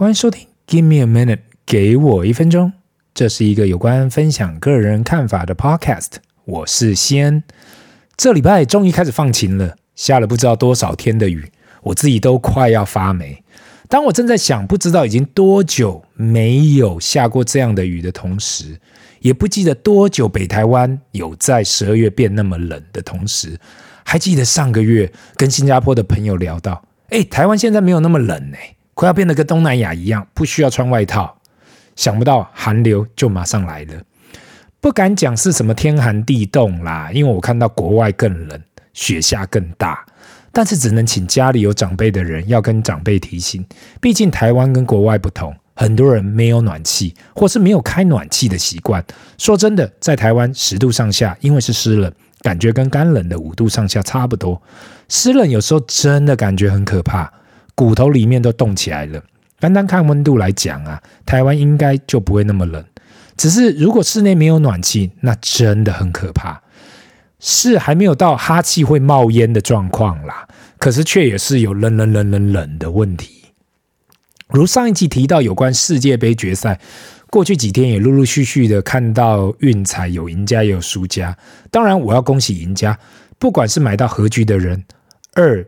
欢迎收听，Give me a minute，给我一分钟。这是一个有关分享个人看法的 podcast。我是西恩。这礼拜终于开始放晴了，下了不知道多少天的雨，我自己都快要发霉。当我正在想，不知道已经多久没有下过这样的雨的同时，也不记得多久北台湾有在十二月变那么冷的同时，还记得上个月跟新加坡的朋友聊到，哎，台湾现在没有那么冷呢。快要变得跟东南亚一样，不需要穿外套。想不到寒流就马上来了，不敢讲是什么天寒地冻啦，因为我看到国外更冷，雪下更大。但是只能请家里有长辈的人要跟长辈提醒，毕竟台湾跟国外不同，很多人没有暖气，或是没有开暖气的习惯。说真的，在台湾十度上下，因为是湿冷，感觉跟干冷的五度上下差不多。湿冷有时候真的感觉很可怕。骨头里面都冻起来了。单单看温度来讲啊，台湾应该就不会那么冷。只是如果室内没有暖气，那真的很可怕。是还没有到哈气会冒烟的状况啦，可是却也是有冷冷冷冷冷的问题。如上一集提到有关世界杯决赛，过去几天也陆陆续续的看到运彩有赢家也有输家。当然，我要恭喜赢家，不管是买到和局的人，二。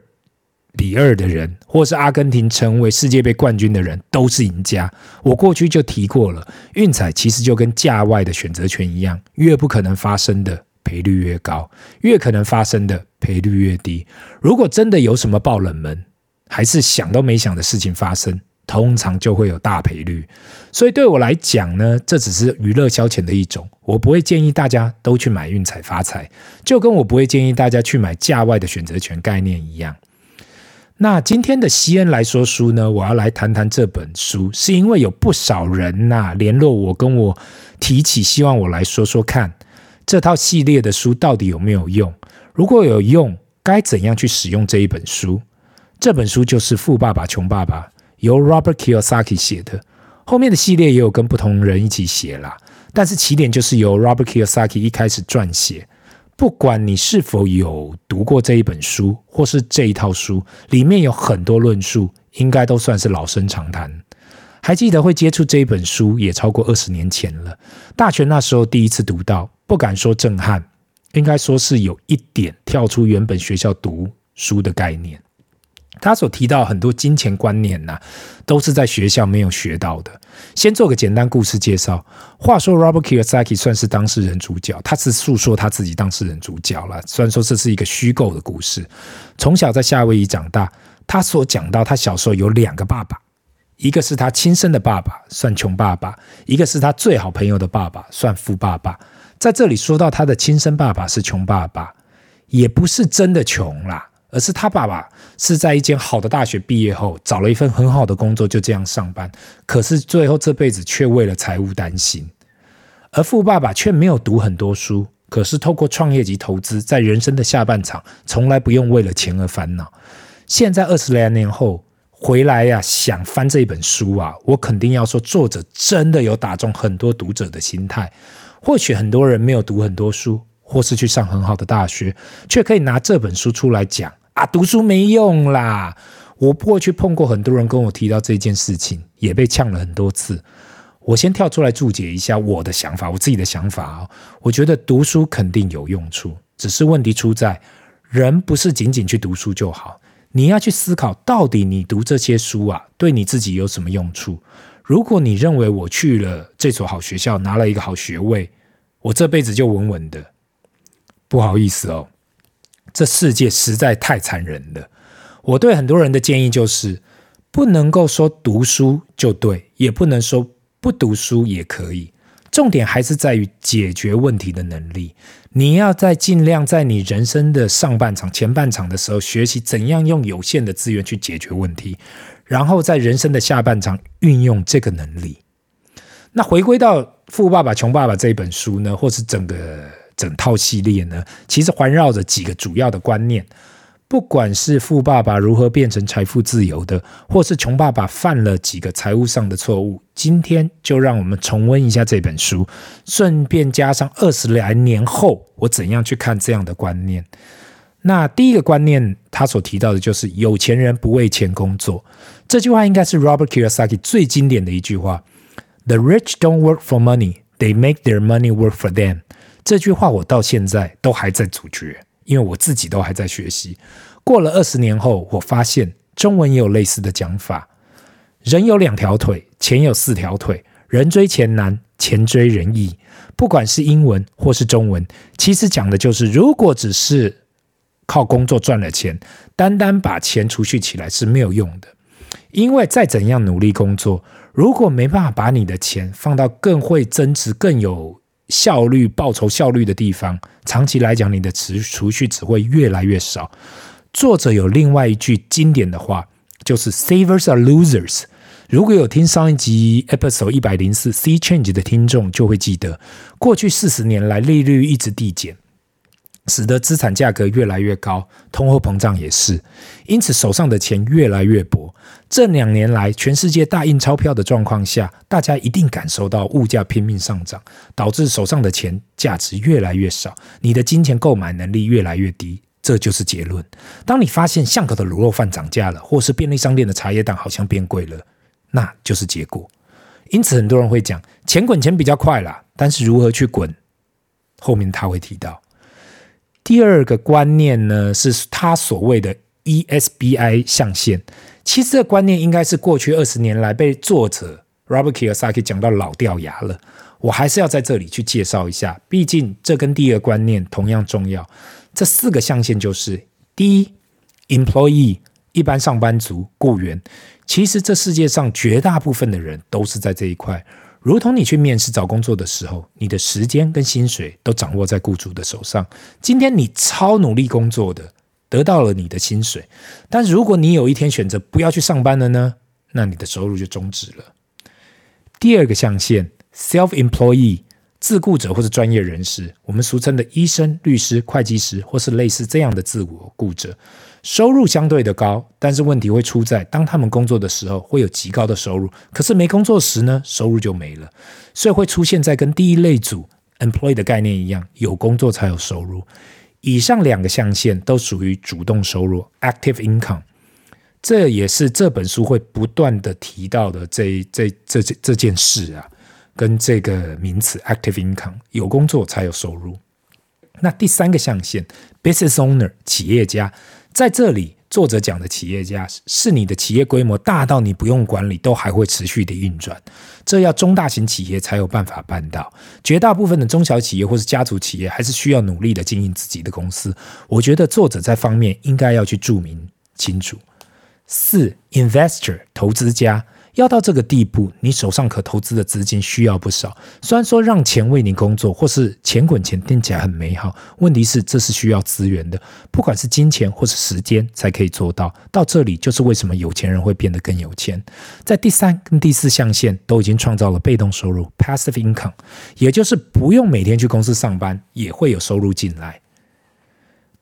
比二的人，或是阿根廷成为世界杯冠军的人，都是赢家。我过去就提过了，运彩其实就跟价外的选择权一样，越不可能发生的赔率越高，越可能发生的赔率越低。如果真的有什么爆冷门，还是想都没想的事情发生，通常就会有大赔率。所以对我来讲呢，这只是娱乐消遣的一种，我不会建议大家都去买运彩发财，就跟我不会建议大家去买价外的选择权概念一样。那今天的西恩来说书呢，我要来谈谈这本书，是因为有不少人呐、联络我，跟我提起希望我来说说看这套系列的书到底有没有用，如果有用，该怎样去使用这一本书？这本书就是《富爸爸穷爸爸》，由 Robert Kiyosaki 写的，后面的系列也有跟不同人一起写啦，但是起点就是由 Robert Kiyosaki 一开始撰写。不管你是否有读过这一本书，或是这一套书，里面有很多论述，应该都算是老生常谈。还记得会接触这一本书，也超过二十年前了。大学那时候第一次读到，不敢说震撼，应该说是有一点跳出原本学校读书的概念。他所提到很多金钱观念呐、都是在学校没有学到的。先做个简单故事介绍。话说，Robert Kiyosaki 算是当事人主角，他是诉说他自己当事人主角了。虽然说这是一个虚构的故事。从小在夏威夷长大，他所讲到他小时候有两个爸爸，一个是他亲生的爸爸，算穷爸爸；一个是他最好朋友的爸爸，算富爸爸。在这里说到他的亲生爸爸是穷爸爸，也不是真的穷啦。而是他爸爸是在一间好的大学毕业后，找了一份很好的工作，就这样上班。可是最后这辈子却为了财务担心。而富爸爸却没有读很多书，可是透过创业及投资，在人生的下半场，从来不用为了钱而烦恼。现在二十来年后回来呀、想翻这本书啊，我肯定要说，作者真的有打中很多读者的心态。或许很多人没有读很多书，或是去上很好的大学，却可以拿这本书出来讲。啊，读书没用啦！我过去碰过很多人跟我提到这件事情，也被呛了很多次。我先跳出来注解一下我的想法，我自己的想法啊。我觉得读书肯定有用处，只是问题出在人不是仅仅去读书就好，你要去思考到底你读这些书啊，对你自己有什么用处？如果你认为我去了这所好学校，拿了一个好学位，我这辈子就稳稳的，不好意思哦。这世界实在太残忍了。我对很多人的建议就是，不能够说读书就对，也不能说不读书也可以。重点还是在于解决问题的能力。你要在尽量在你人生的上半场、前半场的时候，学习怎样用有限的资源去解决问题，然后在人生的下半场运用这个能力。那回归到《富爸爸穷爸爸》这一本书呢，或是整个。整套系列呢，其实环绕着几个主要的观念。不管是富爸爸如何变成财富自由的，或是穷爸爸犯了几个财务上的错误，今天就让我们重温一下这本书，顺便加上二十来年后我怎样去看这样的观念。那第一个观念，他所提到的就是有钱人不为钱工作。这句话应该是 Robert Kiyosaki 最经典的一句话。The rich don't work for money, they make their money work for them。这句话我到现在都还在咀嚼，因为我自己都还在学习。过了二十年后，我发现中文也有类似的讲法：人有两条腿，钱有四条腿。人追钱难，钱追人易。不管是英文或是中文，其实讲的就是，如果只是靠工作赚了钱，单单把钱储蓄起来是没有用的。因为再怎样努力工作，如果没办法把你的钱放到更会增值、更有效率、报酬效率的地方，长期来讲，你的持储蓄只会越来越少。作者有另外一句经典的话，就是 “Savers are losers”。如果有听上一集 Episode 一百零四 “Sea Change” 的听众，就会记得，过去四十年来利率一直递减。使得资产价格越来越高，通货膨胀也是，因此手上的钱越来越薄。这两年来，全世界大印钞票的状况下，大家一定感受到物价拼命上涨，导致手上的钱价值越来越少，你的金钱购买能力越来越低。这就是结论。当你发现巷口的卤肉饭涨价了，或是便利商店的茶叶蛋好像变贵了，那就是结果。因此，很多人会讲钱滚钱比较快啦，但是如何去滚，后面他会提到。第二个观念呢，是他所谓的 ESBI 象限。其实这个观念应该是过去二十年来被作者 Robert Kiyosaki 讲到老掉牙了。我还是要在这里去介绍一下，毕竟这跟第二个观念同样重要。这四个象限就是：第一，employee 一般上班族、雇员。其实这世界上绝大部分的人都是在这一块。如同你去面试找工作的时候，你的时间跟薪水都掌握在雇主的手上。今天你超努力工作的，得到了你的薪水，但如果你有一天选择不要去上班了呢？那你的收入就终止了。第二个象限，self-employee，自雇者或是专业人士，我们俗称的医生、律师、会计师，或是类似这样的自我雇者。收入相对的高，但是问题会出在当他们工作的时候会有极高的收入，可是没工作时呢，收入就没了，所以会出现在跟第一类组 employee 的概念一样，有工作才有收入。以上两个象限都属于主动收入 active income，这也是这本书会不断的提到的这这这这这件事啊，跟这个名词 active income 有工作才有收入。那第三个象限 business owner 企业家。在这里，作者讲的企业家是你的企业规模大到你不用管理都还会持续的运转，这要中大型企业才有办法办到。绝大部分的中小企业或是家族企业还是需要努力的经营自己的公司。我觉得作者在方面应该要去注明清楚。四，investor 投资家。要到这个地步，你手上可投资的资金需要不少。虽然说让钱为你工作，或是钱滚钱听起来很美好，问题是这是需要资源的，不管是金钱或是时间才可以做到。到这里就是为什么有钱人会变得更有钱。在第三跟第四象限都已经创造了被动收入 （passive income），也就是不用每天去公司上班，也会有收入进来。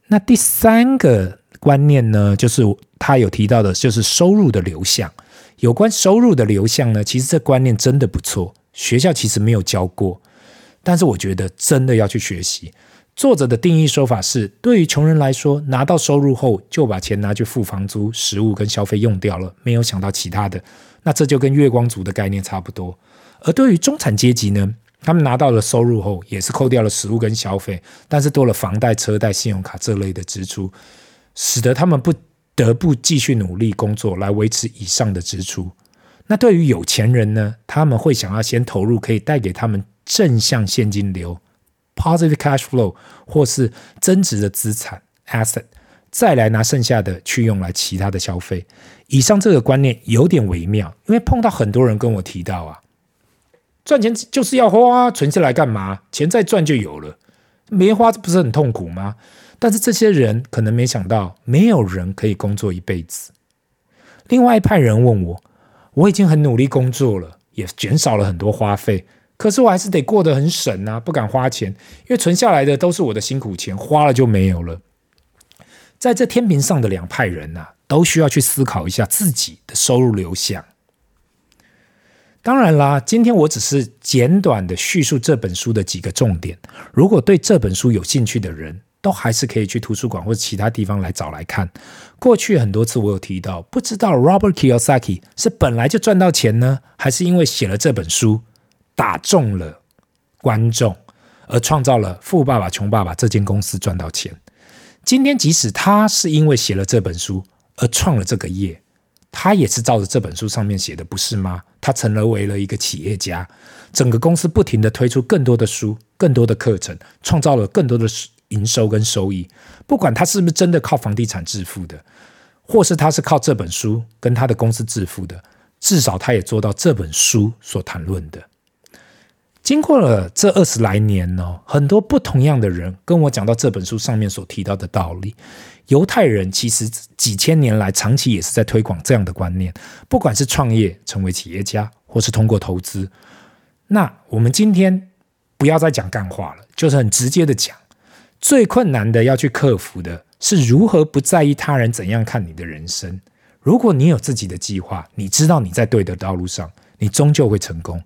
那第三个观念呢，就是他有提到的，就是收入的流向。有关收入的流向呢，其实这观念真的不错，学校其实没有教过，但是我觉得真的要去学习。作者的定义说法是，对于穷人来说，拿到收入后就把钱拿去付房租、食物跟消费用掉了，没有想到其他的，那这就跟月光族的概念差不多。而对于中产阶级呢，他们拿到了收入后，也是扣掉了食物跟消费，但是多了房贷、车贷、信用卡这类的支出，使得他们不。得不继续努力工作来维持以上的支出。那对于有钱人呢？他们会想要先投入可以带给他们正向现金流 （positive cash flow） 或是增值的资产 （asset），再来拿剩下的去用来其他的消费。以上这个观念有点微妙，因为碰到很多人跟我提到啊，赚钱就是要花，存下来干嘛？钱再赚就有了，没花这不是很痛苦吗？但是这些人可能没想到，没有人可以工作一辈子。另外一派人问我，我已经很努力工作了，也减少了很多花费，可是我还是得过得很省啊，不敢花钱，因为存下来的都是我的辛苦钱，花了就没有了。在这天平上的两派人啊，都需要去思考一下自己的收入流向。当然啦，今天我只是简短的叙述这本书的几个重点。如果对这本书有兴趣的人，都还是可以去图书馆或者其他地方来找来看。过去很多次我有提到，不知道 Robert Kiyosaki 是本来就赚到钱呢，还是因为写了这本书打中了观众，而创造了《富爸爸穷爸爸》这间公司赚到钱。今天即使他是因为写了这本书而创了这个业，他也是照着这本书上面写的，不是吗？他成了为了一个企业家，整个公司不停地推出更多的书、更多的课程，创造了更多的营收跟收益。不管他是不是真的靠房地产致富的，或是他是靠这本书跟他的公司致富的，至少他也做到这本书所谈论的。经过了这二十来年呢，很多不同样的人跟我讲到这本书上面所提到的道理。犹太人其实几千年来长期也是在推广这样的观念，不管是创业成为企业家，或是通过投资。那我们今天不要再讲干话了，就是很直接的讲，最困难的要去克服的是如何不在意他人怎样看你的人生。如果你有自己的计划，你知道你在对的道路上，你终究会成功。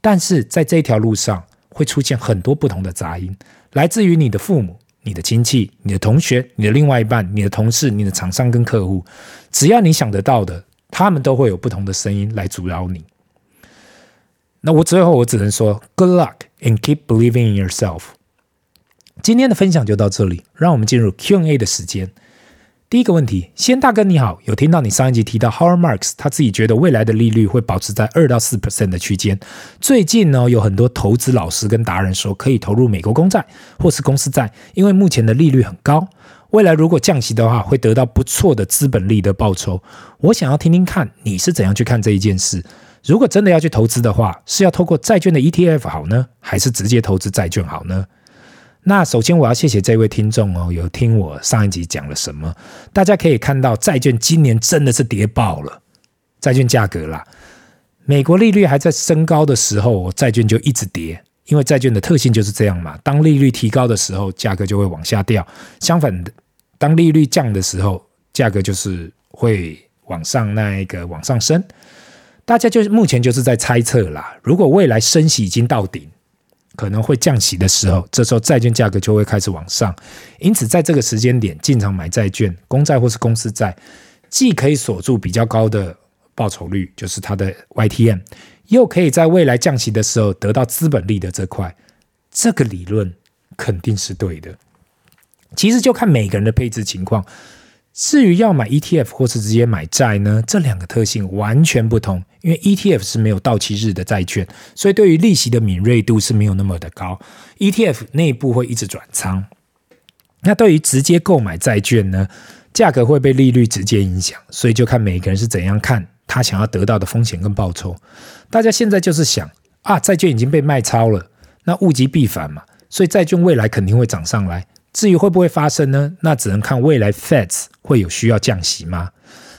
但是在这条路上会出现很多不同的杂音，来自于你的父母。你的亲戚、你的同学、你的另外一半、你的同事、你的厂商跟客户，只要你想得到的，他们都会有不同的声音来阻扰你。那我最后我只能说，Good luck and keep believing in yourself。今天的分享就到这里，让我们进入 Q&A 的时间。第一个问题，先大哥你好，有听到你上一集提到 Howard Marks，他自己觉得未来的利率会保持在二到四 percent 的区间。最近呢，有很多投资老师跟达人说可以投入美国公债或是公司债，因为目前的利率很高，未来如果降息的话，会得到不错的资本利得报酬。我想要听听看你是怎样去看这一件事。如果真的要去投资的话，是要透过债券的 ETF 好呢，还是直接投资债券好呢？那首先我要谢谢这位听众哦，有听我上一集讲了什么？大家可以看到，债券今年真的是跌爆了，债券价格啦。美国利率还在升高的时候，债券就一直跌，因为债券的特性就是这样嘛。当利率提高的时候，价格就会往下掉；相反的，当利率降的时候，价格就是会往上那一个往上升。大家就目前就是在猜测啦，如果未来升息已经到顶。可能会降息的时候，这时候债券价格就会开始往上。因此，在这个时间点进场买债券、公债或是公司债，既可以锁住比较高的报酬率，就是它的 YTM，又可以在未来降息的时候得到资本利的这块。这个理论肯定是对的。其实就看每个人的配置情况。至于要买 ETF 或是直接买债呢，这两个特性完全不同。因为 ETF 是没有到期日的债券，所以对于利息的敏锐度是没有那么的高。ETF 内部会一直转仓。那对于直接购买债券呢，价格会被利率直接影响，所以就看每个人是怎样看他想要得到的风险跟报酬。大家现在就是想啊，债券已经被卖超了，那物极必反嘛，所以债券未来肯定会涨上来。至于会不会发生呢？那只能看未来 Feds 会有需要降息吗？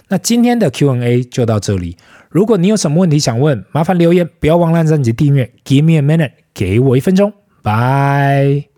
那今天的 Q&A 就到这里。如果你有什么问题想问，麻烦留言，不要忘了按赞及订阅。Give me a minute，给我一分钟，拜。